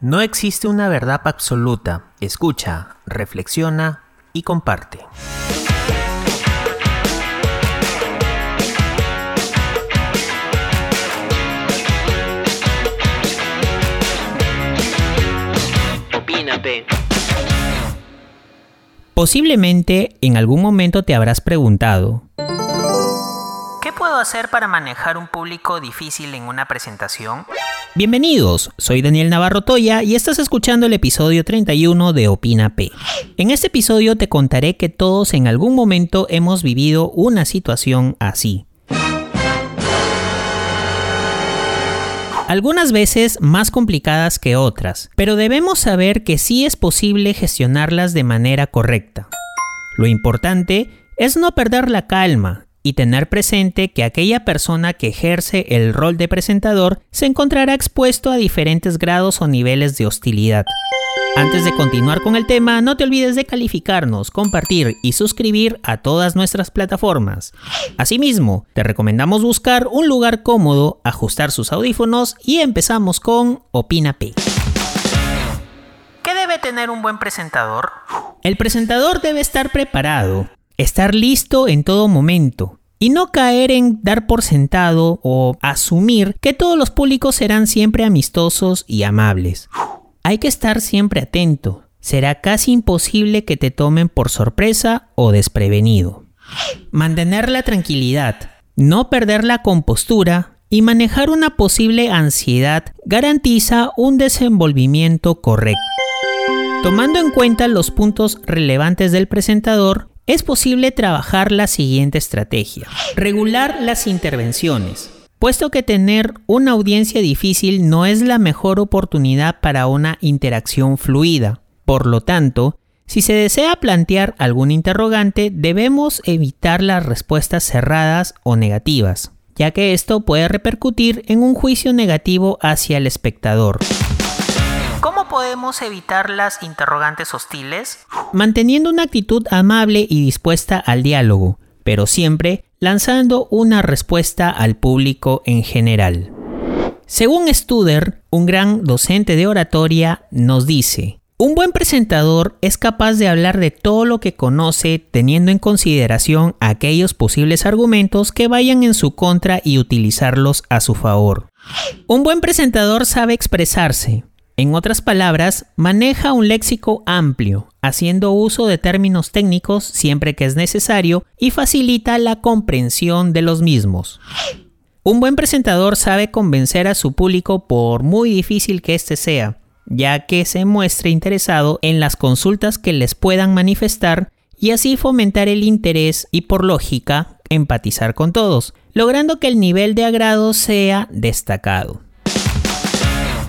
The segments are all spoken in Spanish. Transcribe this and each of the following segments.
No existe una verdad absoluta. Escucha, reflexiona y comparte. Opínate. Posiblemente en algún momento te habrás preguntado, ¿qué puedo hacer para manejar un público difícil en una presentación? Bienvenidos, soy Daniel Navarro Toya y estás escuchando el episodio 31 de Opina P. En este episodio te contaré que todos en algún momento hemos vivido una situación así. Algunas veces más complicadas que otras, pero debemos saber que sí es posible gestionarlas de manera correcta. Lo importante es no perder la calma y tener presente que aquella persona que ejerce el rol de presentador se encontrará expuesto a diferentes grados o niveles de hostilidad. Antes de continuar con el tema, no te olvides de calificarnos, compartir y suscribir a todas nuestras plataformas. Asimismo, te recomendamos buscar un lugar cómodo, ajustar sus audífonos y empezamos con Opina P. ¿Qué debe tener un buen presentador? El presentador debe estar preparado, estar listo en todo momento y no caer en dar por sentado o asumir que todos los públicos serán siempre amistosos y amables. Hay que estar siempre atento. Será casi imposible que te tomen por sorpresa o desprevenido. Mantener la tranquilidad, no perder la compostura y manejar una posible ansiedad garantiza un desenvolvimiento correcto. Tomando en cuenta los puntos relevantes del presentador, es posible trabajar la siguiente estrategia. Regular las intervenciones. Puesto que tener una audiencia difícil no es la mejor oportunidad para una interacción fluida. Por lo tanto, si se desea plantear algún interrogante, debemos evitar las respuestas cerradas o negativas, ya que esto puede repercutir en un juicio negativo hacia el espectador. ¿Cómo podemos evitar las interrogantes hostiles? Manteniendo una actitud amable y dispuesta al diálogo, pero siempre lanzando una respuesta al público en general. Según Studer, un gran docente de oratoria, nos dice, un buen presentador es capaz de hablar de todo lo que conoce teniendo en consideración aquellos posibles argumentos que vayan en su contra y utilizarlos a su favor. Un buen presentador sabe expresarse, en otras palabras, maneja un léxico amplio, haciendo uso de términos técnicos siempre que es necesario y facilita la comprensión de los mismos. Un buen presentador sabe convencer a su público por muy difícil que éste sea, ya que se muestre interesado en las consultas que les puedan manifestar y así fomentar el interés y por lógica empatizar con todos, logrando que el nivel de agrado sea destacado.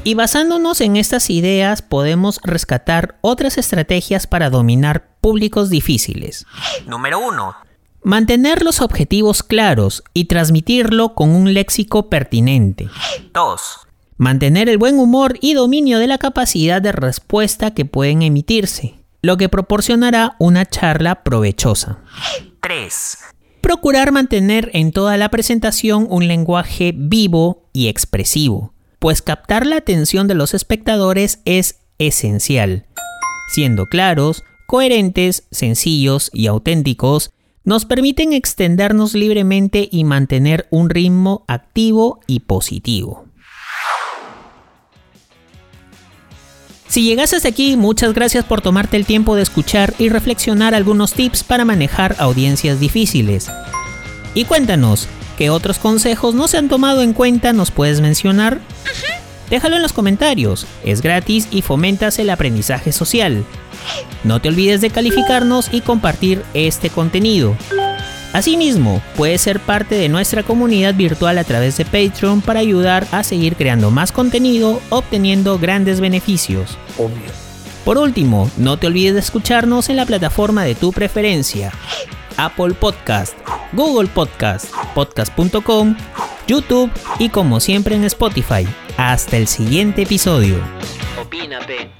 Y basándonos en estas ideas podemos rescatar otras estrategias para dominar públicos difíciles. Número 1. Mantener los objetivos claros y transmitirlo con un léxico pertinente. 2. Mantener el buen humor y dominio de la capacidad de respuesta que pueden emitirse, lo que proporcionará una charla provechosa. 3. Procurar mantener en toda la presentación un lenguaje vivo y expresivo pues captar la atención de los espectadores es esencial. Siendo claros, coherentes, sencillos y auténticos, nos permiten extendernos libremente y mantener un ritmo activo y positivo. Si llegaste hasta aquí, muchas gracias por tomarte el tiempo de escuchar y reflexionar algunos tips para manejar audiencias difíciles. Y cuéntanos, ¿Qué otros consejos no se han tomado en cuenta nos puedes mencionar? Déjalo en los comentarios, es gratis y fomentas el aprendizaje social. No te olvides de calificarnos y compartir este contenido. Asimismo, puedes ser parte de nuestra comunidad virtual a través de Patreon para ayudar a seguir creando más contenido, obteniendo grandes beneficios. Obvio. Por último, no te olvides de escucharnos en la plataforma de tu preferencia. Apple Podcast, Google Podcast, podcast.com, YouTube y como siempre en Spotify. Hasta el siguiente episodio. Opínate.